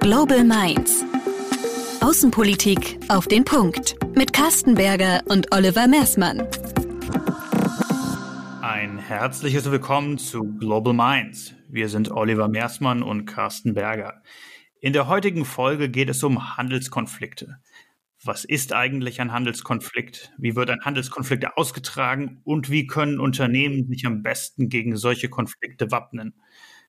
Global Minds. Außenpolitik auf den Punkt. Mit Carsten Berger und Oliver Mersmann. Ein herzliches Willkommen zu Global Minds. Wir sind Oliver Mersmann und Carsten Berger. In der heutigen Folge geht es um Handelskonflikte. Was ist eigentlich ein Handelskonflikt? Wie wird ein Handelskonflikt ausgetragen? Und wie können Unternehmen sich am besten gegen solche Konflikte wappnen?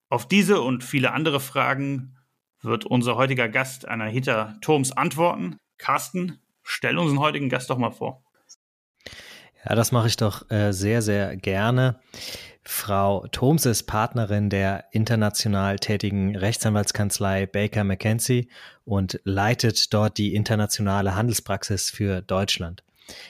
Auf diese und viele andere Fragen wird unser heutiger Gast Anahita Thoms antworten. Carsten, stell unseren heutigen Gast doch mal vor. Ja, das mache ich doch äh, sehr, sehr gerne. Frau Thoms ist Partnerin der international tätigen Rechtsanwaltskanzlei Baker McKenzie und leitet dort die internationale Handelspraxis für Deutschland.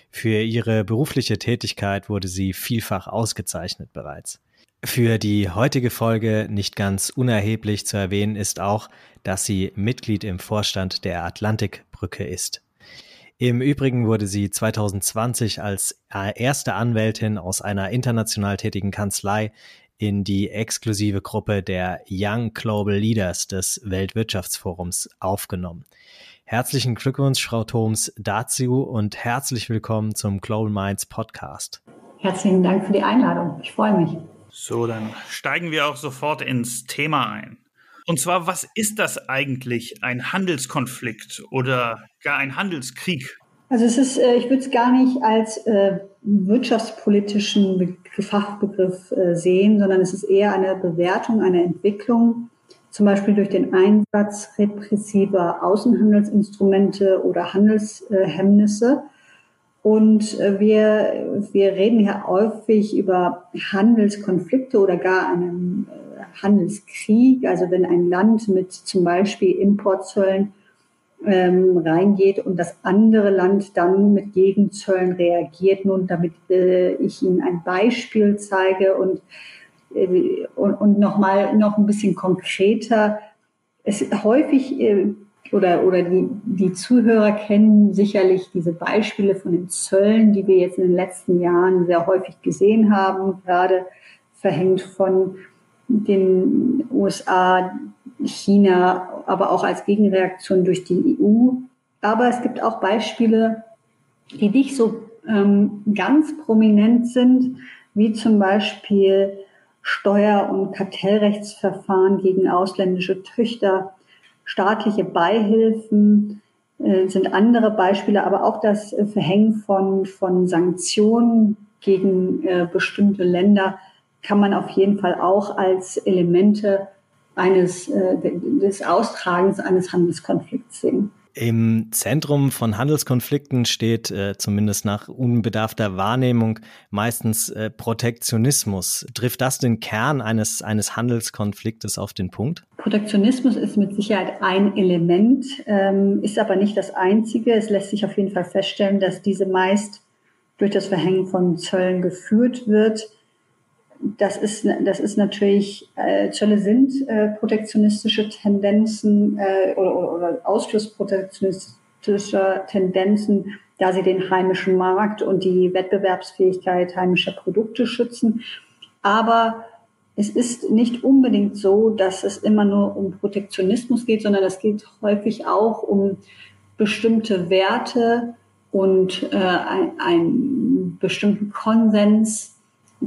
Für ihre berufliche Tätigkeit wurde sie vielfach ausgezeichnet bereits. Für die heutige Folge nicht ganz unerheblich zu erwähnen ist auch, dass sie Mitglied im Vorstand der Atlantikbrücke ist. Im Übrigen wurde sie 2020 als erste Anwältin aus einer international tätigen Kanzlei in die exklusive Gruppe der Young Global Leaders des Weltwirtschaftsforums aufgenommen. Herzlichen Glückwunsch, Frau Thoms, dazu und herzlich willkommen zum Global Minds Podcast. Herzlichen Dank für die Einladung. Ich freue mich. So, dann steigen wir auch sofort ins Thema ein. Und zwar, was ist das eigentlich, ein Handelskonflikt oder gar ein Handelskrieg? Also es ist, äh, ich würde es gar nicht als äh, wirtschaftspolitischen Fachbegriff äh, sehen, sondern es ist eher eine Bewertung, eine Entwicklung, zum Beispiel durch den Einsatz repressiver Außenhandelsinstrumente oder Handelshemmnisse und äh, wir, wir reden ja häufig über Handelskonflikte oder gar einen äh, Handelskrieg. Also wenn ein Land mit zum Beispiel Importzöllen ähm, reingeht und das andere Land dann mit Gegenzöllen reagiert. Nun, damit äh, ich Ihnen ein Beispiel zeige und, äh, und, und nochmal noch ein bisschen konkreter. Es häufig äh, oder, oder die, die Zuhörer kennen sicherlich diese Beispiele von den Zöllen, die wir jetzt in den letzten Jahren sehr häufig gesehen haben, gerade verhängt von den USA, China, aber auch als Gegenreaktion durch die EU. Aber es gibt auch Beispiele, die nicht so ähm, ganz prominent sind, wie zum Beispiel Steuer- und Kartellrechtsverfahren gegen ausländische Töchter staatliche Beihilfen äh, sind andere Beispiele, aber auch das äh, Verhängen von, von Sanktionen gegen äh, bestimmte Länder kann man auf jeden Fall auch als Elemente eines, des Austragens eines Handelskonflikts sehen. Im Zentrum von Handelskonflikten steht, äh, zumindest nach unbedarfter Wahrnehmung, meistens äh, Protektionismus. Trifft das den Kern eines, eines Handelskonfliktes auf den Punkt? Protektionismus ist mit Sicherheit ein Element, ähm, ist aber nicht das einzige. Es lässt sich auf jeden Fall feststellen, dass diese meist durch das Verhängen von Zöllen geführt wird das ist, das ist natürlich, äh, Zölle sind äh, protektionistische Tendenzen äh, oder, oder, oder ausschlussprotektionistischer Tendenzen, da sie den heimischen Markt und die Wettbewerbsfähigkeit heimischer Produkte schützen. Aber es ist nicht unbedingt so, dass es immer nur um Protektionismus geht, sondern es geht häufig auch um bestimmte Werte und äh, ein, einen bestimmten Konsens,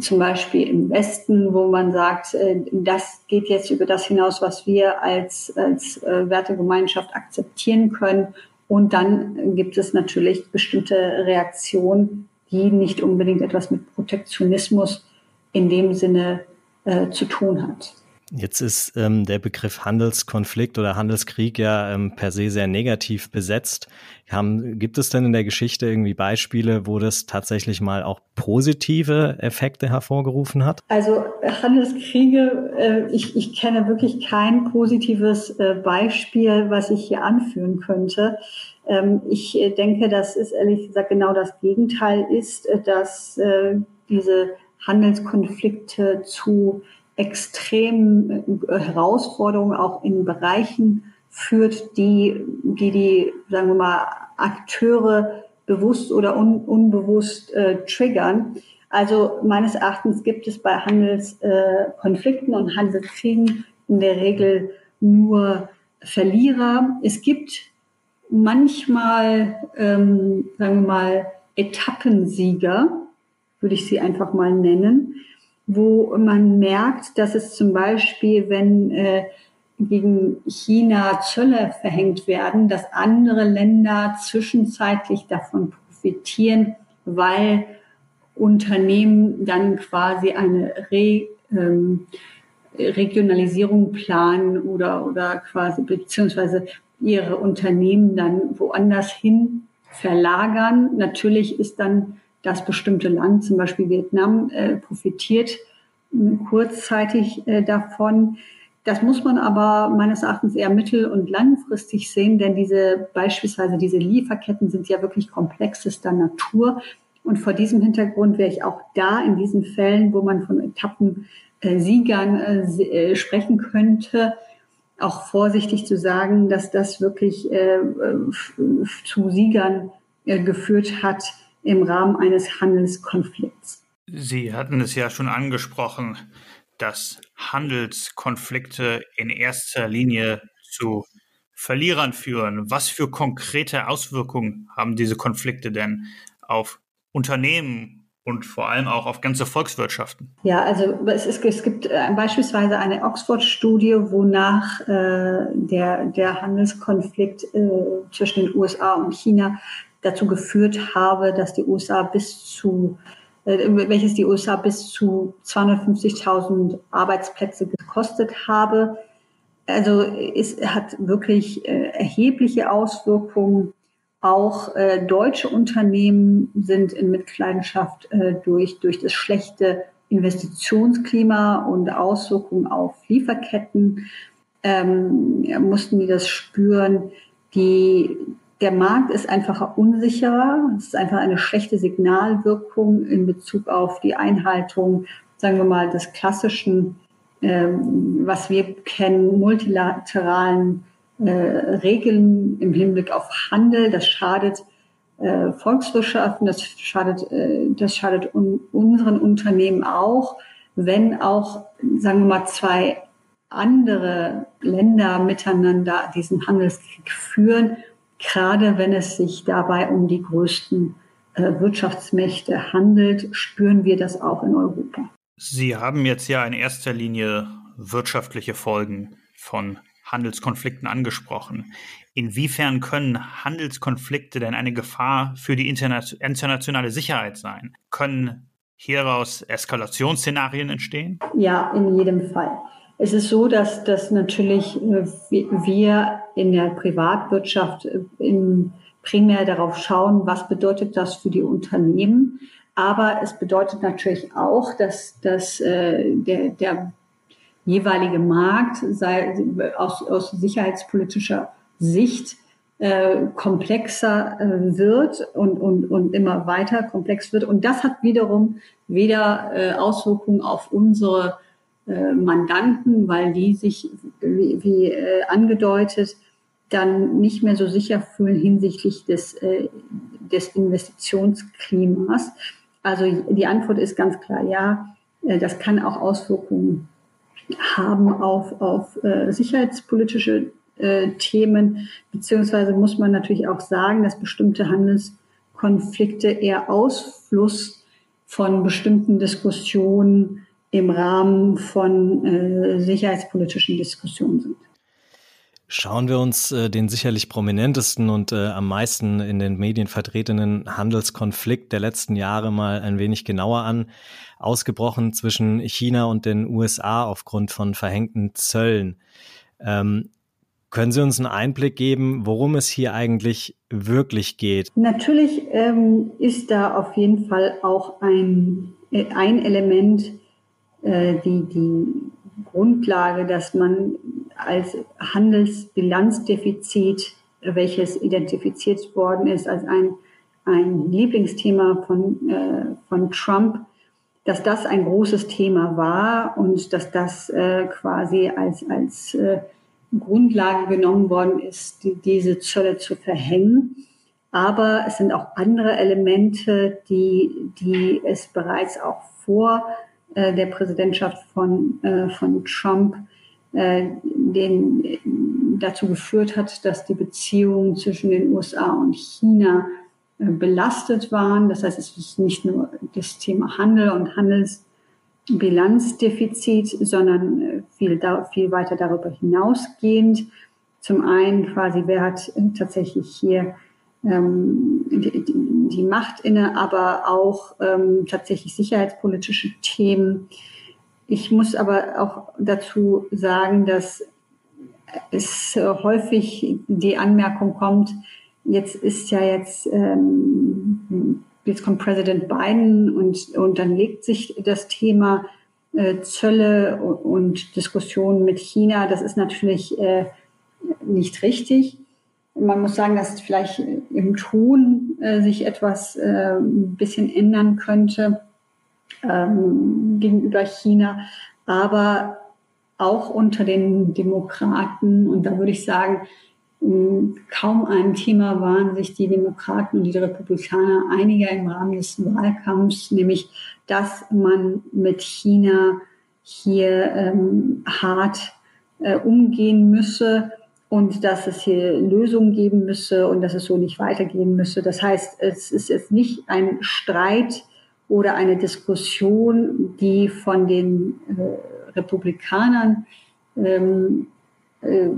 zum Beispiel im Westen, wo man sagt, äh, das geht jetzt über das hinaus, was wir als, als äh, Wertegemeinschaft akzeptieren können. Und dann gibt es natürlich bestimmte Reaktionen, die nicht unbedingt etwas mit Protektionismus in dem Sinne äh, zu tun hat. Jetzt ist ähm, der Begriff Handelskonflikt oder Handelskrieg ja ähm, per se sehr negativ besetzt. Haben, gibt es denn in der Geschichte irgendwie Beispiele, wo das tatsächlich mal auch positive Effekte hervorgerufen hat? Also Handelskriege, äh, ich, ich kenne wirklich kein positives äh, Beispiel, was ich hier anführen könnte. Ähm, ich äh, denke, dass es ehrlich gesagt genau das Gegenteil ist, äh, dass äh, diese Handelskonflikte zu extremen äh, Herausforderungen auch in Bereichen führt, die, die die, sagen wir mal, Akteure bewusst oder un, unbewusst äh, triggern. Also meines Erachtens gibt es bei Handelskonflikten äh, und Handelskriegen in der Regel nur Verlierer. Es gibt manchmal, ähm, sagen wir mal, Etappensieger, würde ich sie einfach mal nennen, wo man merkt, dass es zum Beispiel, wenn äh, gegen China Zölle verhängt werden, dass andere Länder zwischenzeitlich davon profitieren, weil Unternehmen dann quasi eine Re, ähm, Regionalisierung planen oder, oder quasi beziehungsweise ihre Unternehmen dann woanders hin verlagern. Natürlich ist dann das bestimmte Land, zum Beispiel Vietnam, äh, profitiert äh, kurzzeitig äh, davon. Das muss man aber meines Erachtens eher mittel- und langfristig sehen, denn diese beispielsweise diese Lieferketten sind ja wirklich komplexester Natur. Und vor diesem Hintergrund wäre ich auch da in diesen Fällen, wo man von Etappensiegern äh, äh, sprechen könnte, auch vorsichtig zu sagen, dass das wirklich äh, zu Siegern äh, geführt hat im Rahmen eines Handelskonflikts. Sie hatten es ja schon angesprochen, dass Handelskonflikte in erster Linie zu Verlierern führen. Was für konkrete Auswirkungen haben diese Konflikte denn auf Unternehmen und vor allem auch auf ganze Volkswirtschaften? Ja, also es, ist, es gibt äh, beispielsweise eine Oxford-Studie, wonach äh, der, der Handelskonflikt äh, zwischen den USA und China dazu geführt habe, dass die USA bis zu äh, welches die USA bis zu 250.000 Arbeitsplätze gekostet habe. Also es hat wirklich äh, erhebliche Auswirkungen. Auch äh, deutsche Unternehmen sind in Mitleidenschaft durch, durch das schlechte Investitionsklima und Auswirkungen auf Lieferketten. Ähm, mussten die das spüren. Die, der Markt ist einfach unsicherer. Es ist einfach eine schlechte Signalwirkung in Bezug auf die Einhaltung, sagen wir mal, des klassischen, ähm, was wir kennen, multilateralen äh, Regeln im Hinblick auf Handel. Das schadet äh, Volkswirtschaften, das schadet, äh, das schadet un unseren Unternehmen auch, wenn auch, sagen wir mal, zwei andere Länder miteinander diesen Handelskrieg führen Gerade wenn es sich dabei um die größten äh, Wirtschaftsmächte handelt, spüren wir das auch in Europa. Sie haben jetzt ja in erster Linie wirtschaftliche Folgen von Handelskonflikten angesprochen. Inwiefern können Handelskonflikte denn eine Gefahr für die internationale Sicherheit sein? Können hieraus Eskalationsszenarien entstehen? Ja, in jedem Fall. Es ist so, dass, dass natürlich äh, wir in der Privatwirtschaft äh, in, primär darauf schauen, was bedeutet das für die Unternehmen. Aber es bedeutet natürlich auch, dass, dass äh, der, der jeweilige Markt sei, aus, aus sicherheitspolitischer Sicht äh, komplexer äh, wird und, und, und immer weiter komplex wird. Und das hat wiederum weder äh, Auswirkungen auf unsere Mandanten, weil die sich, wie, wie äh, angedeutet, dann nicht mehr so sicher fühlen hinsichtlich des, äh, des Investitionsklimas. Also die Antwort ist ganz klar ja. Äh, das kann auch Auswirkungen haben auf, auf äh, sicherheitspolitische äh, Themen, beziehungsweise muss man natürlich auch sagen, dass bestimmte Handelskonflikte eher Ausfluss von bestimmten Diskussionen im Rahmen von äh, sicherheitspolitischen Diskussionen sind. Schauen wir uns äh, den sicherlich prominentesten und äh, am meisten in den Medien vertretenen Handelskonflikt der letzten Jahre mal ein wenig genauer an. Ausgebrochen zwischen China und den USA aufgrund von verhängten Zöllen. Ähm, können Sie uns einen Einblick geben, worum es hier eigentlich wirklich geht? Natürlich ähm, ist da auf jeden Fall auch ein, äh, ein Element, äh, die, die Grundlage, dass man als Handelsbilanzdefizit, welches identifiziert worden ist als ein, ein Lieblingsthema von, äh, von Trump, dass das ein großes Thema war und dass das äh, quasi als, als äh, Grundlage genommen worden ist, die, diese Zölle zu verhängen. Aber es sind auch andere Elemente, die, die es bereits auch vor äh, der Präsidentschaft von, äh, von Trump äh, den, äh, dazu geführt hat, dass die Beziehungen zwischen den USA und China äh, belastet waren. Das heißt, es ist nicht nur das Thema Handel und Handelsbilanzdefizit, sondern viel, viel weiter darüber hinausgehend. Zum einen quasi, wer hat tatsächlich hier ähm, die, die, Macht inne, aber auch ähm, tatsächlich sicherheitspolitische Themen. Ich muss aber auch dazu sagen, dass es häufig die Anmerkung kommt, jetzt ist ja jetzt, ähm, jetzt kommt Präsident Biden und, und dann legt sich das Thema äh, Zölle und Diskussionen mit China. Das ist natürlich äh, nicht richtig. Man muss sagen, dass vielleicht im Ton äh, sich etwas äh, ein bisschen ändern könnte ähm, gegenüber China, aber auch unter den Demokraten. Und da würde ich sagen, kaum ein Thema waren sich die Demokraten und die Republikaner einiger im Rahmen des Wahlkampfs, nämlich dass man mit China hier ähm, hart äh, umgehen müsse und dass es hier Lösungen geben müsse und dass es so nicht weitergehen müsse. Das heißt, es ist jetzt nicht ein Streit oder eine Diskussion, die von den äh, Republikanern ähm, äh,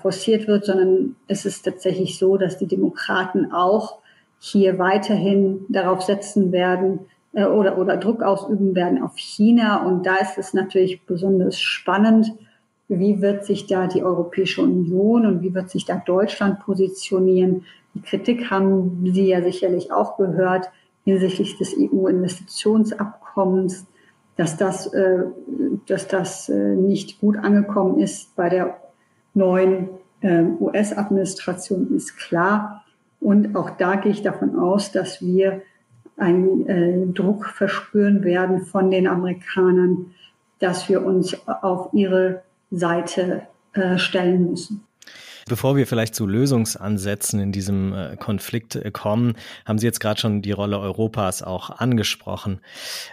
forciert wird, sondern es ist tatsächlich so, dass die Demokraten auch hier weiterhin darauf setzen werden äh, oder, oder Druck ausüben werden auf China. Und da ist es natürlich besonders spannend, wie wird sich da die Europäische Union und wie wird sich da Deutschland positionieren. Die Kritik haben Sie ja sicherlich auch gehört hinsichtlich des EU-Investitionsabkommens, dass das, äh, dass das äh, nicht gut angekommen ist bei der neuen äh, US-Administration, ist klar. Und auch da gehe ich davon aus, dass wir einen Druck verspüren werden von den Amerikanern, dass wir uns auf ihre Seite äh, stellen müssen. Bevor wir vielleicht zu Lösungsansätzen in diesem äh, Konflikt äh, kommen, haben Sie jetzt gerade schon die Rolle Europas auch angesprochen.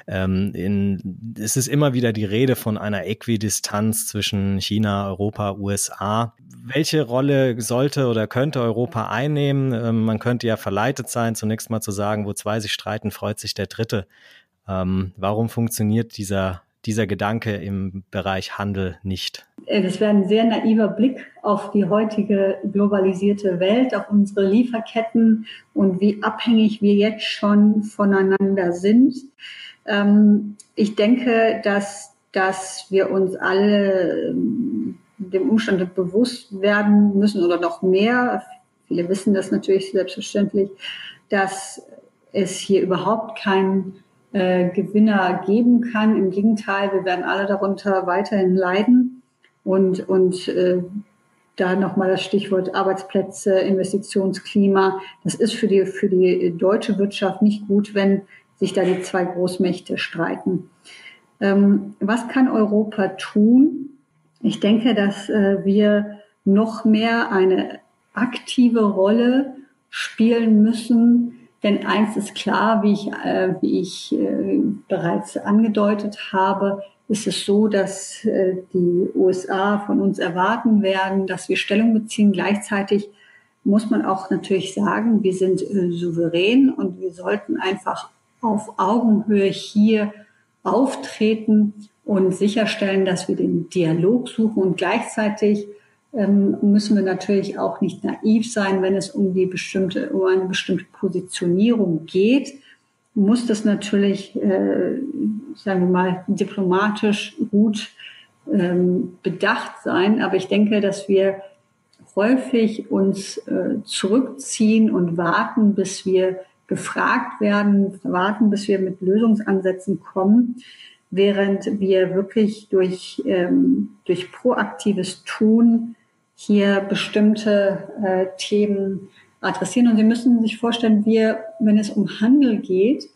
Ähm, in, es ist immer wieder die Rede von einer Äquidistanz zwischen China, Europa, USA. Welche Rolle sollte oder könnte Europa einnehmen? Ähm, man könnte ja verleitet sein, zunächst mal zu sagen, wo zwei sich streiten, freut sich der Dritte. Ähm, warum funktioniert dieser dieser Gedanke im Bereich Handel nicht? Äh, das wäre ein sehr naiver Blick auf die heutige globalisierte Welt, auf unsere Lieferketten und wie abhängig wir jetzt schon voneinander sind. Ähm, ich denke, dass, dass wir uns alle ähm, dem Umstand bewusst werden müssen oder noch mehr. Viele wissen das natürlich selbstverständlich, dass es hier überhaupt keinen äh, Gewinner geben kann. Im Gegenteil, wir werden alle darunter weiterhin leiden. Und, und äh, da nochmal das Stichwort Arbeitsplätze, Investitionsklima. Das ist für die, für die deutsche Wirtschaft nicht gut, wenn sich da die zwei Großmächte streiten. Ähm, was kann Europa tun? Ich denke, dass äh, wir noch mehr eine aktive Rolle spielen müssen denn eins ist klar, wie ich, äh, wie ich äh, bereits angedeutet habe, ist es so, dass äh, die USA von uns erwarten werden, dass wir Stellung beziehen. Gleichzeitig muss man auch natürlich sagen, wir sind äh, souverän und wir sollten einfach auf Augenhöhe hier auftreten und sicherstellen, dass wir den Dialog suchen und gleichzeitig müssen wir natürlich auch nicht naiv sein, wenn es um die bestimmte, um eine bestimmte Positionierung geht, muss das natürlich, äh, sagen wir mal, diplomatisch gut ähm, bedacht sein. Aber ich denke, dass wir häufig uns äh, zurückziehen und warten, bis wir gefragt werden, warten, bis wir mit Lösungsansätzen kommen, während wir wirklich durch, ähm, durch proaktives Tun hier bestimmte äh, Themen adressieren. Und Sie müssen sich vorstellen, wir, wenn es um Handel geht,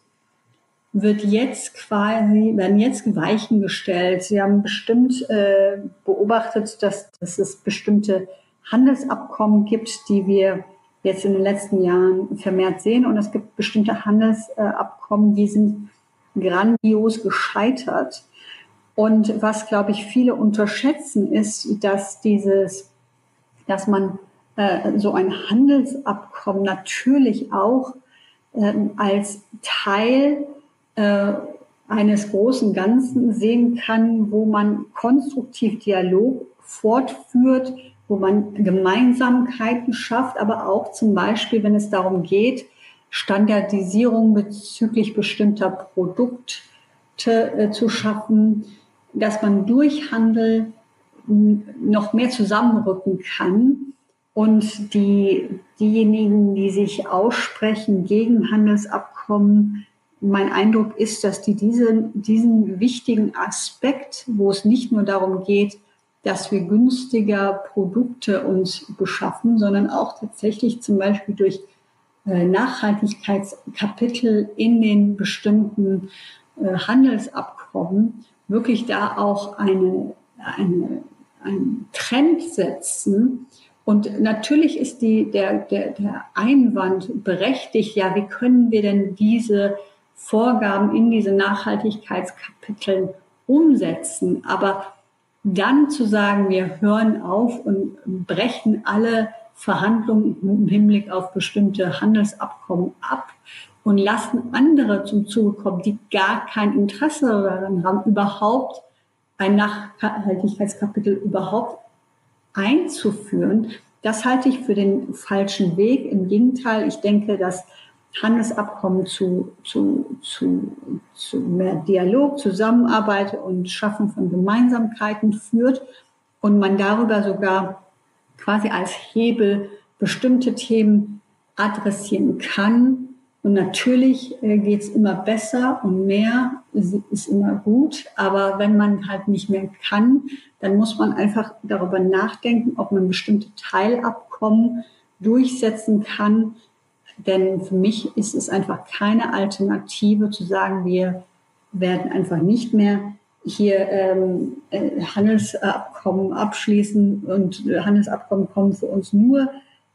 wird jetzt quasi, werden jetzt Weichen gestellt. Sie haben bestimmt äh, beobachtet, dass, dass es bestimmte Handelsabkommen gibt, die wir jetzt in den letzten Jahren vermehrt sehen. Und es gibt bestimmte Handelsabkommen, die sind grandios gescheitert. Und was, glaube ich, viele unterschätzen, ist, dass dieses, dass man äh, so ein Handelsabkommen natürlich auch äh, als Teil äh, eines großen Ganzen sehen kann, wo man konstruktiv Dialog fortführt, wo man Gemeinsamkeiten schafft, aber auch zum Beispiel, wenn es darum geht, Standardisierung bezüglich bestimmter Produkte äh, zu schaffen, dass man durch Handel noch mehr zusammenrücken kann und die, diejenigen, die sich aussprechen gegen Handelsabkommen, mein Eindruck ist, dass die diese, diesen wichtigen Aspekt, wo es nicht nur darum geht, dass wir günstiger Produkte uns beschaffen, sondern auch tatsächlich zum Beispiel durch äh, Nachhaltigkeitskapitel in den bestimmten äh, Handelsabkommen wirklich da auch eine, eine, einen Trend setzen. Und natürlich ist die, der, der, der Einwand berechtigt, ja, wie können wir denn diese Vorgaben in diese Nachhaltigkeitskapiteln umsetzen? Aber dann zu sagen, wir hören auf und brechen alle Verhandlungen im Hinblick auf bestimmte Handelsabkommen ab und lassen andere zum Zuge kommen, die gar kein Interesse daran haben, überhaupt ein Nachhaltigkeitskapitel überhaupt einzuführen. Das halte ich für den falschen Weg. Im Gegenteil, ich denke, dass Handelsabkommen zu, zu, zu, zu mehr Dialog, Zusammenarbeit und Schaffen von Gemeinsamkeiten führt und man darüber sogar quasi als Hebel bestimmte Themen adressieren kann. Und natürlich äh, geht es immer besser und mehr ist immer gut. Aber wenn man halt nicht mehr kann, dann muss man einfach darüber nachdenken, ob man bestimmte Teilabkommen durchsetzen kann, denn für mich ist es einfach keine Alternative zu sagen, wir werden einfach nicht mehr hier ähm, äh, Handelsabkommen abschließen und Handelsabkommen kommen für uns nur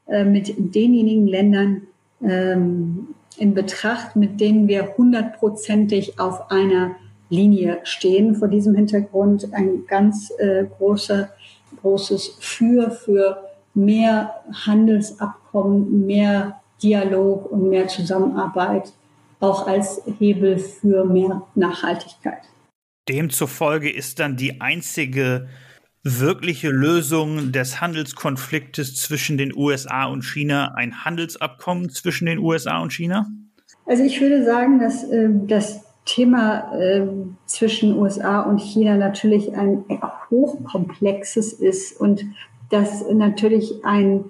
äh, mit denjenigen Ländern ähm, in Betracht, mit denen wir hundertprozentig auf einer Linie stehen. Vor diesem Hintergrund ein ganz äh, großer, großes Für für mehr Handelsabkommen, mehr Dialog und mehr Zusammenarbeit auch als Hebel für mehr Nachhaltigkeit. Demzufolge ist dann die einzige wirkliche Lösung des Handelskonfliktes zwischen den USA und China ein Handelsabkommen zwischen den USA und China? Also ich würde sagen, dass äh, das Thema äh, zwischen USA und China natürlich ein hochkomplexes ist und dass natürlich ein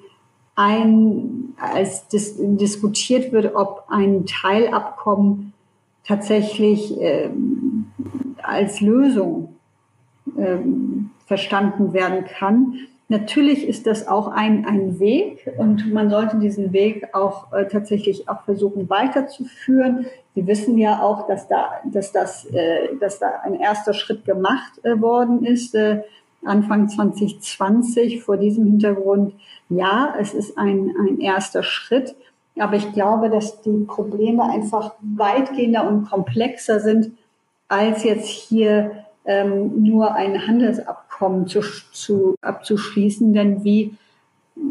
ein, als dis diskutiert wird, ob ein Teilabkommen tatsächlich ähm, als Lösung ähm, verstanden werden kann. Natürlich ist das auch ein, ein Weg und man sollte diesen Weg auch äh, tatsächlich auch versuchen weiterzuführen. Sie wissen ja auch, dass da, dass das, äh, dass da ein erster Schritt gemacht äh, worden ist. Äh, Anfang 2020 vor diesem Hintergrund, ja, es ist ein, ein erster Schritt. Aber ich glaube, dass die Probleme einfach weitgehender und komplexer sind, als jetzt hier ähm, nur ein Handelsabkommen zu, zu, abzuschließen. Denn wie,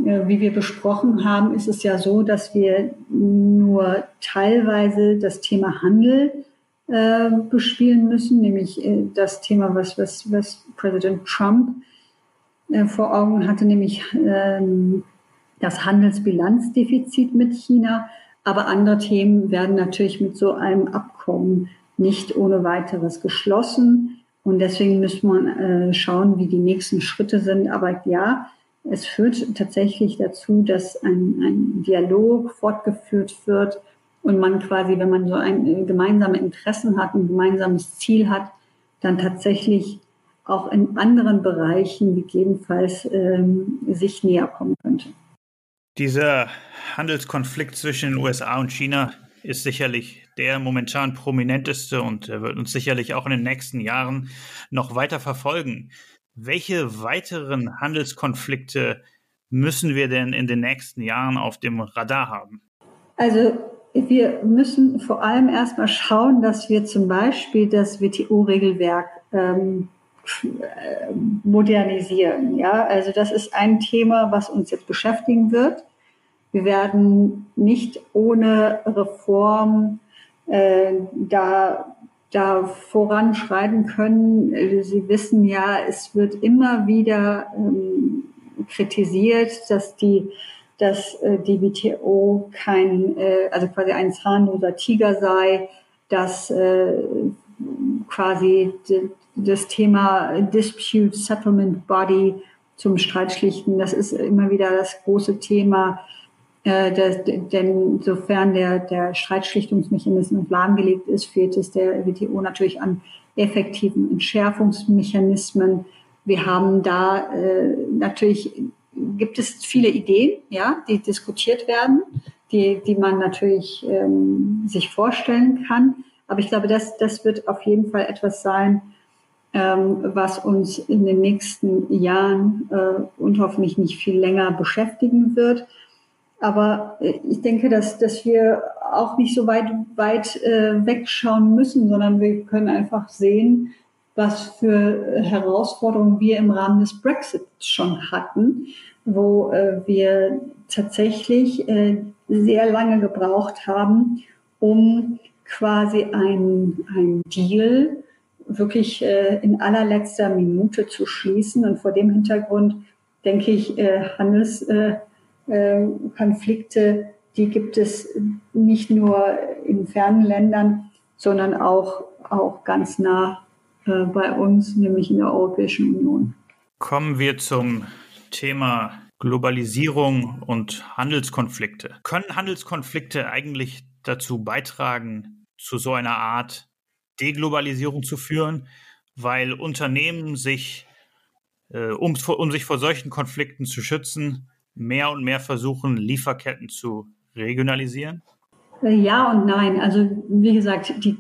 äh, wie wir besprochen haben, ist es ja so, dass wir nur teilweise das Thema Handel äh, bespielen müssen, nämlich äh, das Thema, was, was, was Präsident Trump äh, vor Augen hatte, nämlich ähm, das Handelsbilanzdefizit mit China. Aber andere Themen werden natürlich mit so einem Abkommen nicht ohne weiteres geschlossen. Und deswegen muss man äh, schauen, wie die nächsten Schritte sind. Aber ja, es führt tatsächlich dazu, dass ein, ein Dialog fortgeführt wird und man quasi, wenn man so ein äh, gemeinsame Interessen hat, ein gemeinsames Ziel hat, dann tatsächlich auch in anderen Bereichen gegebenenfalls ähm, sich näher kommen könnte. Dieser Handelskonflikt zwischen den USA und China ist sicherlich der momentan prominenteste und er wird uns sicherlich auch in den nächsten Jahren noch weiter verfolgen. Welche weiteren Handelskonflikte müssen wir denn in den nächsten Jahren auf dem Radar haben? Also wir müssen vor allem erstmal schauen, dass wir zum Beispiel das WTO-Regelwerk ähm, modernisieren. Ja, also das ist ein Thema, was uns jetzt beschäftigen wird. Wir werden nicht ohne Reform äh, da, da voranschreiten können. Sie wissen ja, es wird immer wieder ähm, kritisiert, dass die dass äh, die WTO kein, äh, also quasi ein zahnloser Tiger sei, dass äh, quasi das Thema Dispute Settlement Body zum Streitschlichten, das ist immer wieder das große Thema, äh, das, denn sofern der, der Streitschlichtungsmechanismus lahmgelegt ist, fehlt es der WTO natürlich an effektiven Entschärfungsmechanismen. Wir haben da äh, natürlich gibt es viele Ideen, ja, die diskutiert werden, die, die man natürlich ähm, sich vorstellen kann. Aber ich glaube, das, das wird auf jeden Fall etwas sein, ähm, was uns in den nächsten Jahren äh, und hoffentlich nicht viel länger beschäftigen wird. Aber äh, ich denke, dass, dass wir auch nicht so weit, weit äh, wegschauen müssen, sondern wir können einfach sehen, was für Herausforderungen wir im Rahmen des Brexit schon hatten, wo äh, wir tatsächlich äh, sehr lange gebraucht haben, um quasi ein, Deal wirklich äh, in allerletzter Minute zu schließen. Und vor dem Hintergrund denke ich, äh, Handelskonflikte, äh, äh, die gibt es nicht nur in fernen Ländern, sondern auch, auch ganz nah äh, bei uns, nämlich in der Europäischen Union. Kommen wir zum Thema Globalisierung und Handelskonflikte. Können Handelskonflikte eigentlich dazu beitragen, zu so einer Art Deglobalisierung zu führen, weil Unternehmen sich, äh, um, um sich vor solchen Konflikten zu schützen, mehr und mehr versuchen, Lieferketten zu regionalisieren? Äh, ja und nein. Also wie gesagt, die,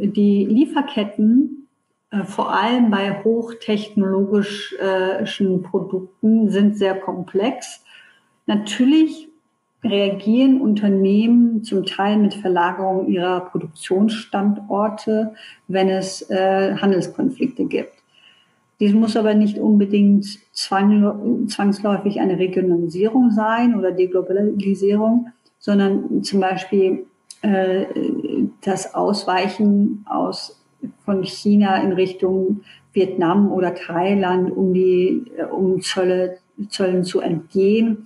die Lieferketten äh, vor allem bei hochtechnologischen Produkten sind sehr komplex. Natürlich reagieren Unternehmen zum Teil mit Verlagerung ihrer Produktionsstandorte, wenn es äh, Handelskonflikte gibt. Dies muss aber nicht unbedingt zwang, zwangsläufig eine Regionalisierung sein oder Deglobalisierung, sondern zum Beispiel äh, das Ausweichen aus, von China in Richtung Vietnam oder Thailand, um die um Zölle, Zöllen zu entgehen.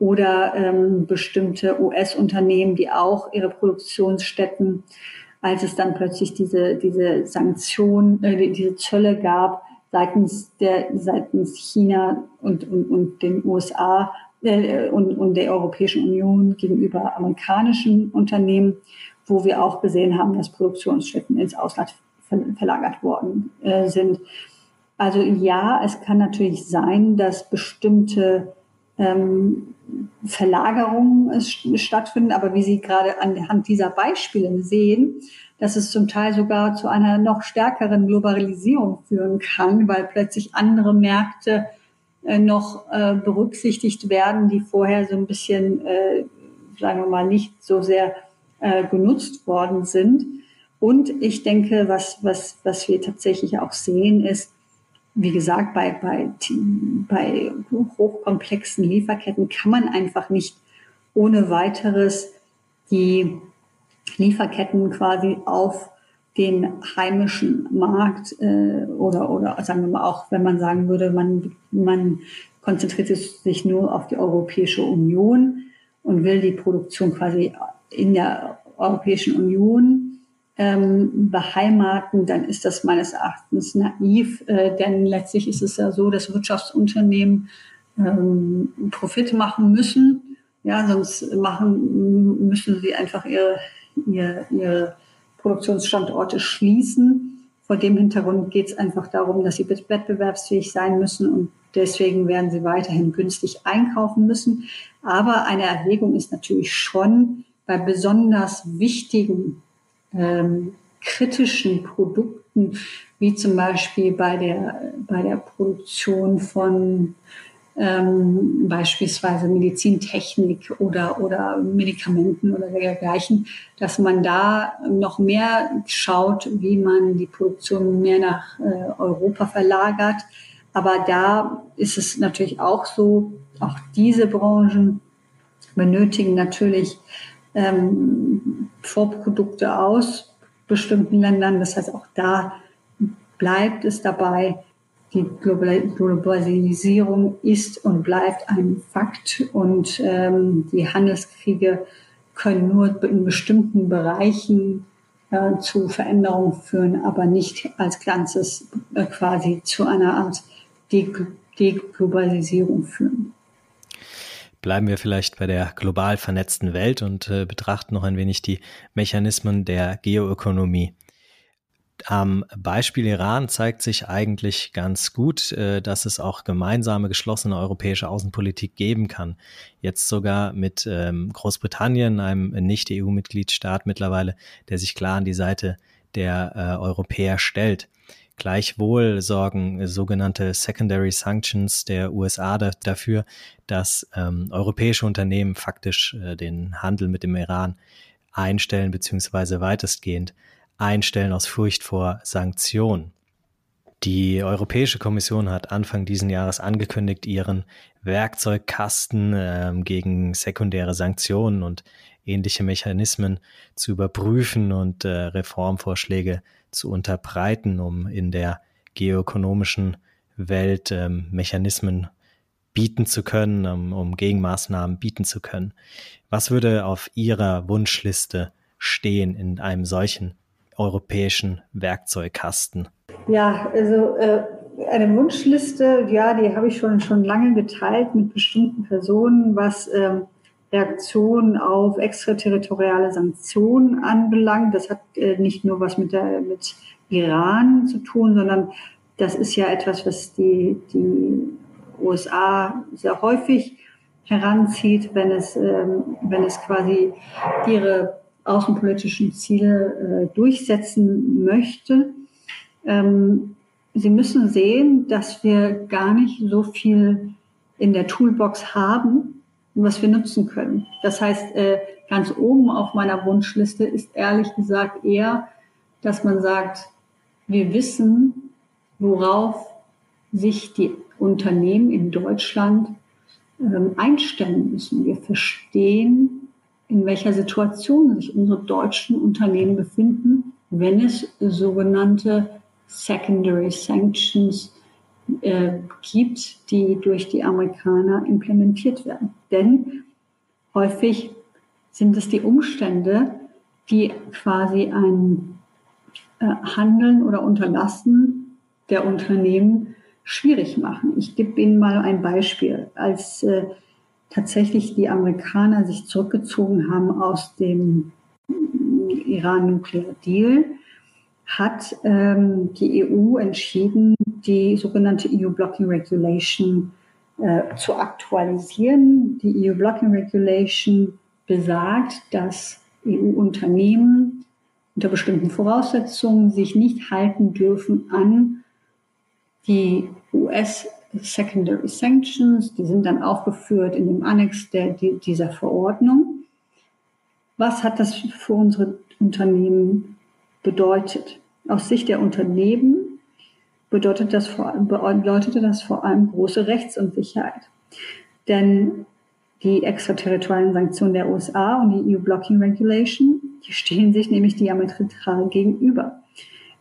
Oder ähm, bestimmte US-Unternehmen, die auch ihre Produktionsstätten, als es dann plötzlich diese, diese Sanktionen, äh, diese Zölle gab, seitens, der, seitens China und, und, und den USA äh, und, und der Europäischen Union gegenüber amerikanischen Unternehmen, wo wir auch gesehen haben, dass Produktionsstätten ins Ausland verlagert worden äh, sind. Also ja, es kann natürlich sein, dass bestimmte ähm, Verlagerungen stattfinden. Aber wie Sie gerade anhand dieser Beispiele sehen, dass es zum Teil sogar zu einer noch stärkeren Globalisierung führen kann, weil plötzlich andere Märkte äh, noch äh, berücksichtigt werden, die vorher so ein bisschen, äh, sagen wir mal, nicht so sehr genutzt worden sind. Und ich denke, was, was, was wir tatsächlich auch sehen, ist, wie gesagt, bei, bei, bei hochkomplexen Lieferketten kann man einfach nicht ohne weiteres die Lieferketten quasi auf den heimischen Markt äh, oder, oder sagen wir mal auch, wenn man sagen würde, man, man konzentriert sich nur auf die Europäische Union und will die Produktion quasi in der Europäischen Union ähm, beheimaten, dann ist das meines Erachtens naiv, äh, denn letztlich ist es ja so, dass Wirtschaftsunternehmen ähm, Profit machen müssen. Ja, sonst machen, müssen sie einfach ihre, ihre, ihre Produktionsstandorte schließen. Vor dem Hintergrund geht es einfach darum, dass sie wettbewerbsfähig sein müssen und deswegen werden sie weiterhin günstig einkaufen müssen. Aber eine Erwägung ist natürlich schon bei besonders wichtigen ähm, kritischen Produkten, wie zum Beispiel bei der, bei der Produktion von ähm, beispielsweise Medizintechnik oder, oder Medikamenten oder dergleichen, dass man da noch mehr schaut, wie man die Produktion mehr nach äh, Europa verlagert. Aber da ist es natürlich auch so, auch diese Branchen benötigen natürlich ähm, Vorprodukte aus bestimmten Ländern. Das heißt, auch da bleibt es dabei, die Globalisierung ist und bleibt ein Fakt und ähm, die Handelskriege können nur in bestimmten Bereichen äh, zu Veränderungen führen, aber nicht als Ganzes äh, quasi zu einer Art Deglobalisierung führen. Bleiben wir vielleicht bei der global vernetzten Welt und äh, betrachten noch ein wenig die Mechanismen der Geoökonomie. Am Beispiel Iran zeigt sich eigentlich ganz gut, äh, dass es auch gemeinsame geschlossene europäische Außenpolitik geben kann. Jetzt sogar mit ähm, Großbritannien, einem Nicht-EU-Mitgliedstaat mittlerweile, der sich klar an die Seite der äh, Europäer stellt. Gleichwohl sorgen sogenannte Secondary Sanctions der USA dafür, dass ähm, europäische Unternehmen faktisch äh, den Handel mit dem Iran einstellen beziehungsweise weitestgehend einstellen aus Furcht vor Sanktionen. Die Europäische Kommission hat Anfang diesen Jahres angekündigt, ihren Werkzeugkasten äh, gegen sekundäre Sanktionen und ähnliche Mechanismen zu überprüfen und äh, Reformvorschläge zu unterbreiten, um in der geoökonomischen Welt äh, Mechanismen bieten zu können, um, um Gegenmaßnahmen bieten zu können. Was würde auf Ihrer Wunschliste stehen in einem solchen europäischen Werkzeugkasten? Ja, also äh, eine Wunschliste, ja, die habe ich schon, schon lange geteilt mit bestimmten Personen, was ähm, Reaktionen auf extraterritoriale Sanktionen anbelangt. Das hat äh, nicht nur was mit, der, mit Iran zu tun, sondern das ist ja etwas, was die, die USA sehr häufig heranzieht, wenn es, ähm, wenn es quasi ihre außenpolitischen Ziele äh, durchsetzen möchte. Ähm, Sie müssen sehen, dass wir gar nicht so viel in der Toolbox haben, was wir nutzen können. Das heißt, äh, ganz oben auf meiner Wunschliste ist ehrlich gesagt eher, dass man sagt, wir wissen, worauf sich die Unternehmen in Deutschland ähm, einstellen müssen. Wir verstehen, in welcher Situation sich unsere deutschen Unternehmen befinden, wenn es sogenannte Secondary Sanctions äh, gibt, die durch die Amerikaner implementiert werden. Denn häufig sind es die Umstände, die quasi ein äh, Handeln oder Unterlassen der Unternehmen schwierig machen. Ich gebe Ihnen mal ein Beispiel. Als äh, tatsächlich die Amerikaner sich zurückgezogen haben aus dem Iran-Nuklear-Deal, hat ähm, die EU entschieden, die sogenannte EU Blocking Regulation äh, zu aktualisieren. Die EU Blocking Regulation besagt, dass EU-Unternehmen unter bestimmten Voraussetzungen sich nicht halten dürfen an die US Secondary Sanctions, die sind dann aufgeführt in dem Annex der, dieser Verordnung. Was hat das für unsere Unternehmen bedeutet? Aus Sicht der Unternehmen bedeutet das vor, bedeutete das vor allem große Rechtsunsicherheit. Denn die extraterritorialen Sanktionen der USA und die EU Blocking Regulation, die stehen sich nämlich diametral gegenüber.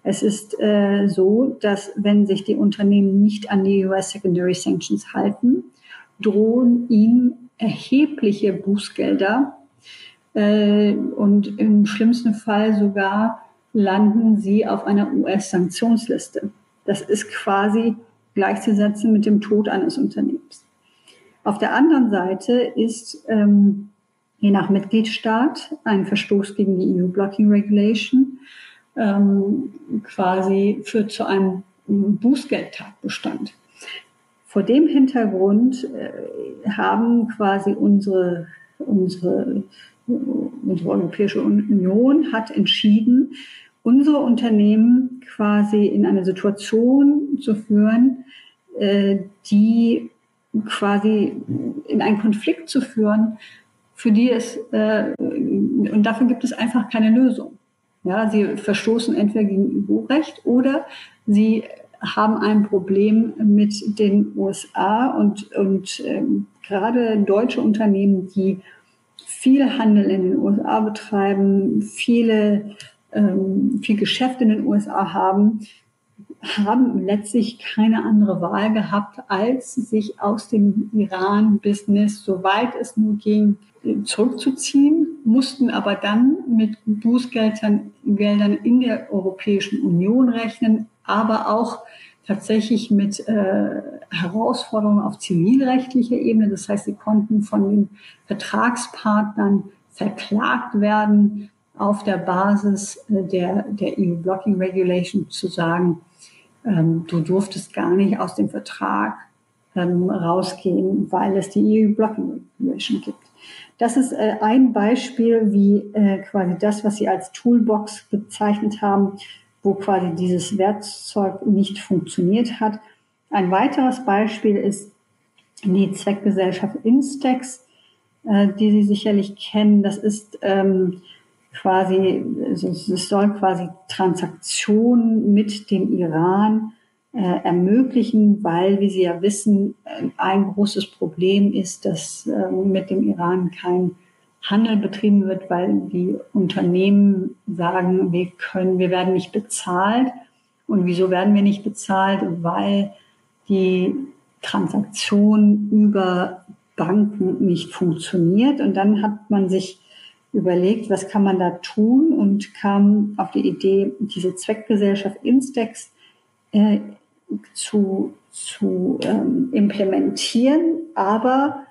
Es ist äh, so, dass wenn sich die Unternehmen nicht an die US Secondary Sanctions halten, drohen ihnen erhebliche Bußgelder äh, und im schlimmsten Fall sogar landen sie auf einer US-Sanktionsliste. Das ist quasi gleichzusetzen mit dem Tod eines Unternehmens. Auf der anderen Seite ist ähm, je nach Mitgliedstaat ein Verstoß gegen die EU Blocking Regulation ähm, quasi führt zu einem Bußgeldtatbestand. Vor dem Hintergrund äh, haben quasi unsere, unsere, unsere Europäische Union hat entschieden, unsere Unternehmen quasi in eine Situation zu führen, äh, die quasi in einen Konflikt zu führen, für die es, äh, und dafür gibt es einfach keine Lösung. Ja, sie verstoßen entweder gegen EU-Recht oder sie haben ein Problem mit den USA und, und ähm, gerade deutsche Unternehmen, die viel Handel in den USA betreiben, viele, ähm, viel Geschäft in den USA haben, haben letztlich keine andere Wahl gehabt, als sich aus dem Iran-Business, soweit es nur ging, zurückzuziehen, mussten aber dann mit Bußgeldern Geldern in der Europäischen Union rechnen, aber auch tatsächlich mit äh, Herausforderungen auf zivilrechtlicher Ebene. Das heißt, sie konnten von den Vertragspartnern verklagt werden, auf der Basis äh, der, der EU-Blocking Regulation zu sagen, ähm, du durftest gar nicht aus dem Vertrag ähm, rausgehen, weil es die EU-Blocking Regulation gibt. Das ist äh, ein Beispiel, wie äh, quasi das, was Sie als Toolbox bezeichnet haben, wo quasi dieses Werkzeug nicht funktioniert hat. Ein weiteres Beispiel ist die Zweckgesellschaft Instex, äh, die Sie sicherlich kennen. Das ist ähm, quasi, also es soll quasi Transaktionen mit dem Iran äh, ermöglichen, weil, wie Sie ja wissen, ein großes Problem ist, dass äh, mit dem Iran kein Handel betrieben wird, weil die Unternehmen sagen, wir können, wir werden nicht bezahlt. Und wieso werden wir nicht bezahlt? Weil die Transaktion über Banken nicht funktioniert. Und dann hat man sich überlegt, was kann man da tun und kam auf die Idee, diese Zweckgesellschaft Instex äh, zu, zu ähm, implementieren. Aber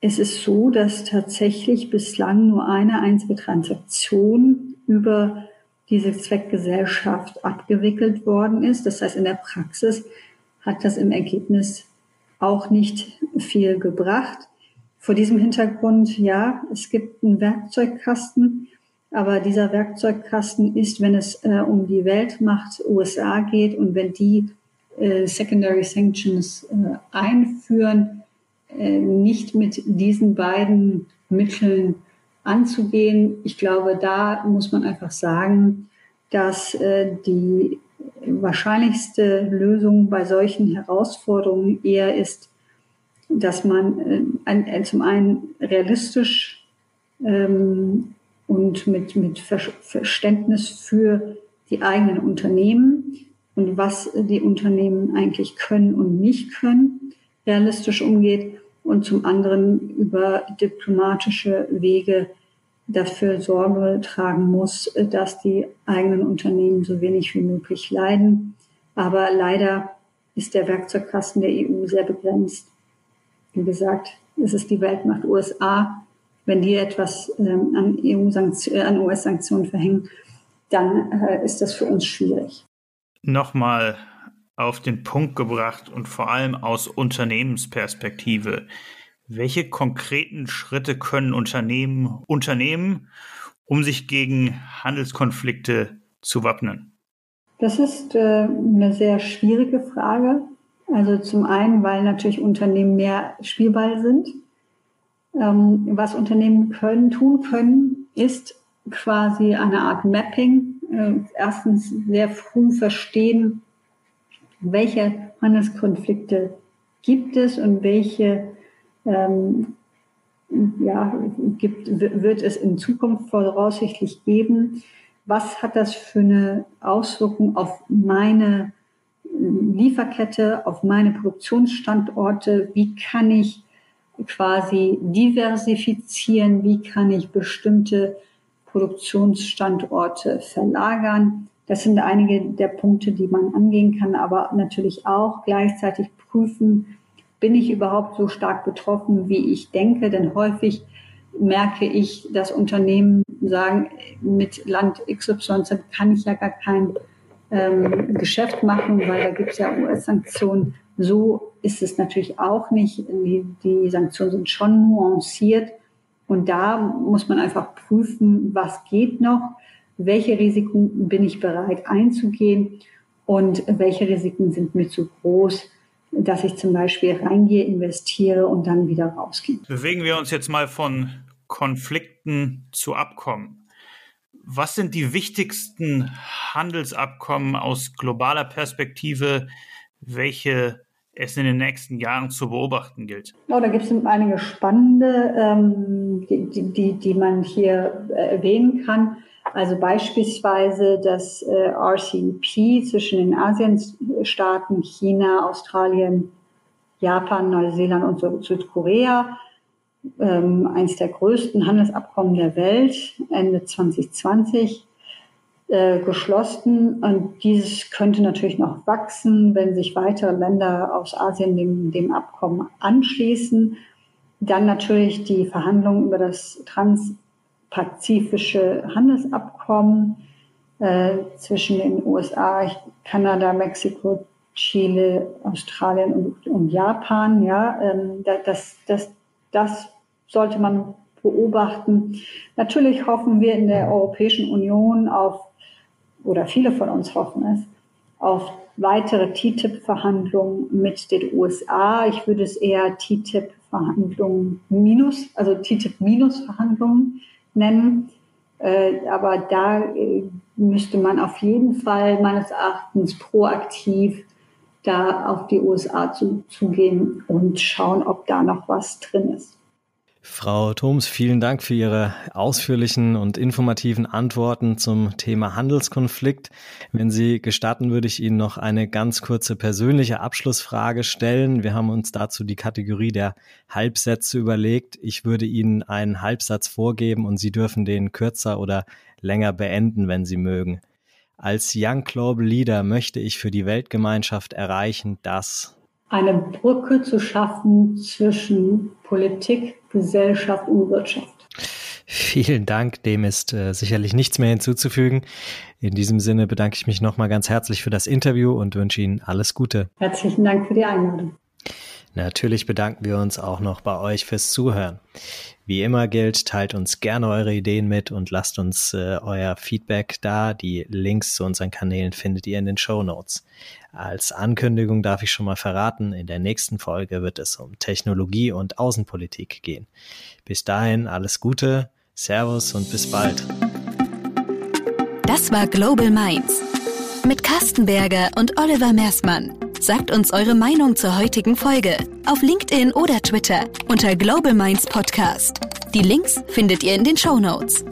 es ist so, dass tatsächlich bislang nur eine einzige Transaktion über diese Zweckgesellschaft abgewickelt worden ist. Das heißt, in der Praxis hat das im Ergebnis auch nicht viel gebracht. Vor diesem Hintergrund, ja, es gibt einen Werkzeugkasten, aber dieser Werkzeugkasten ist, wenn es äh, um die Weltmacht USA geht und wenn die äh, Secondary Sanctions äh, einführen, äh, nicht mit diesen beiden Mitteln anzugehen. Ich glaube, da muss man einfach sagen, dass äh, die wahrscheinlichste Lösung bei solchen Herausforderungen eher ist, dass man äh, ein, ein, zum einen realistisch ähm, und mit, mit Verständnis für die eigenen Unternehmen und was die Unternehmen eigentlich können und nicht können, realistisch umgeht und zum anderen über diplomatische Wege dafür Sorge tragen muss, dass die eigenen Unternehmen so wenig wie möglich leiden. Aber leider ist der Werkzeugkasten der EU sehr begrenzt. Wie gesagt, es ist die Weltmacht USA. Wenn die etwas ähm, an, EU äh, an US-Sanktionen verhängen, dann äh, ist das für uns schwierig. Nochmal auf den Punkt gebracht und vor allem aus Unternehmensperspektive. Welche konkreten Schritte können Unternehmen unternehmen, um sich gegen Handelskonflikte zu wappnen? Das ist äh, eine sehr schwierige Frage. Also zum einen, weil natürlich Unternehmen mehr Spielball sind. Ähm, was Unternehmen können, tun können, ist quasi eine Art Mapping. Äh, erstens sehr früh verstehen, welche Handelskonflikte gibt es und welche ähm, ja, gibt, wird es in Zukunft voraussichtlich geben. Was hat das für eine Auswirkung auf meine äh, Lieferkette, auf meine Produktionsstandorte? Wie kann ich quasi diversifizieren? Wie kann ich bestimmte Produktionsstandorte verlagern? Das sind einige der Punkte, die man angehen kann, aber natürlich auch gleichzeitig prüfen, bin ich überhaupt so stark betroffen, wie ich denke? Denn häufig merke ich, dass Unternehmen sagen, mit Land XY kann ich ja gar kein ähm, Geschäft machen, weil da gibt es ja US-Sanktionen. So ist es natürlich auch nicht. Die, die Sanktionen sind schon nuanciert. Und da muss man einfach prüfen, was geht noch welche Risiken bin ich bereit einzugehen und welche Risiken sind mir zu groß, dass ich zum Beispiel reingehe, investiere und dann wieder rausgehe. Bewegen wir uns jetzt mal von Konflikten zu Abkommen. Was sind die wichtigsten Handelsabkommen aus globaler Perspektive, welche es in den nächsten Jahren zu beobachten gilt? Oh, da gibt es einige spannende, ähm, die, die, die man hier äh, erwähnen kann. Also beispielsweise das äh, RCEP zwischen den Asienstaaten, China, Australien, Japan, Neuseeland und Südkorea. Ähm, eines der größten Handelsabkommen der Welt, Ende 2020 äh, geschlossen. Und dieses könnte natürlich noch wachsen, wenn sich weitere Länder aus Asien dem, dem Abkommen anschließen. Dann natürlich die Verhandlungen über das transpazifische Handelsabkommen äh, zwischen den USA, Kanada, Mexiko, Chile, Australien und, und Japan. Ja, ähm, das, das, das sollte man beobachten. Natürlich hoffen wir in der Europäischen Union auf oder viele von uns hoffen es, auf weitere TTIP-Verhandlungen mit den USA. Ich würde es eher TTIP-Verhandlungen minus, also TTIP-Minus-Verhandlungen nennen. Äh, aber da äh, müsste man auf jeden Fall meines Erachtens proaktiv da auf die USA zu, zugehen und schauen, ob da noch was drin ist. Frau Thoms, vielen Dank für Ihre ausführlichen und informativen Antworten zum Thema Handelskonflikt. Wenn Sie gestatten, würde ich Ihnen noch eine ganz kurze persönliche Abschlussfrage stellen. Wir haben uns dazu die Kategorie der Halbsätze überlegt. Ich würde Ihnen einen Halbsatz vorgeben und Sie dürfen den kürzer oder länger beenden, wenn Sie mögen. Als Young Global Leader möchte ich für die Weltgemeinschaft erreichen, dass eine Brücke zu schaffen zwischen Politik, Gesellschaft und Wirtschaft. Vielen Dank, dem ist äh, sicherlich nichts mehr hinzuzufügen. In diesem Sinne bedanke ich mich nochmal ganz herzlich für das Interview und wünsche Ihnen alles Gute. Herzlichen Dank für die Einladung. Natürlich bedanken wir uns auch noch bei euch fürs Zuhören. Wie immer gilt, teilt uns gerne eure Ideen mit und lasst uns äh, euer Feedback da. Die Links zu unseren Kanälen findet ihr in den Show Notes. Als Ankündigung darf ich schon mal verraten, in der nächsten Folge wird es um Technologie und Außenpolitik gehen. Bis dahin alles Gute, Servus und bis bald. Das war Global Minds mit Carsten Berger und Oliver Mersmann. Sagt uns eure Meinung zur heutigen Folge auf LinkedIn oder Twitter unter Global Minds Podcast. Die Links findet ihr in den Show Notes.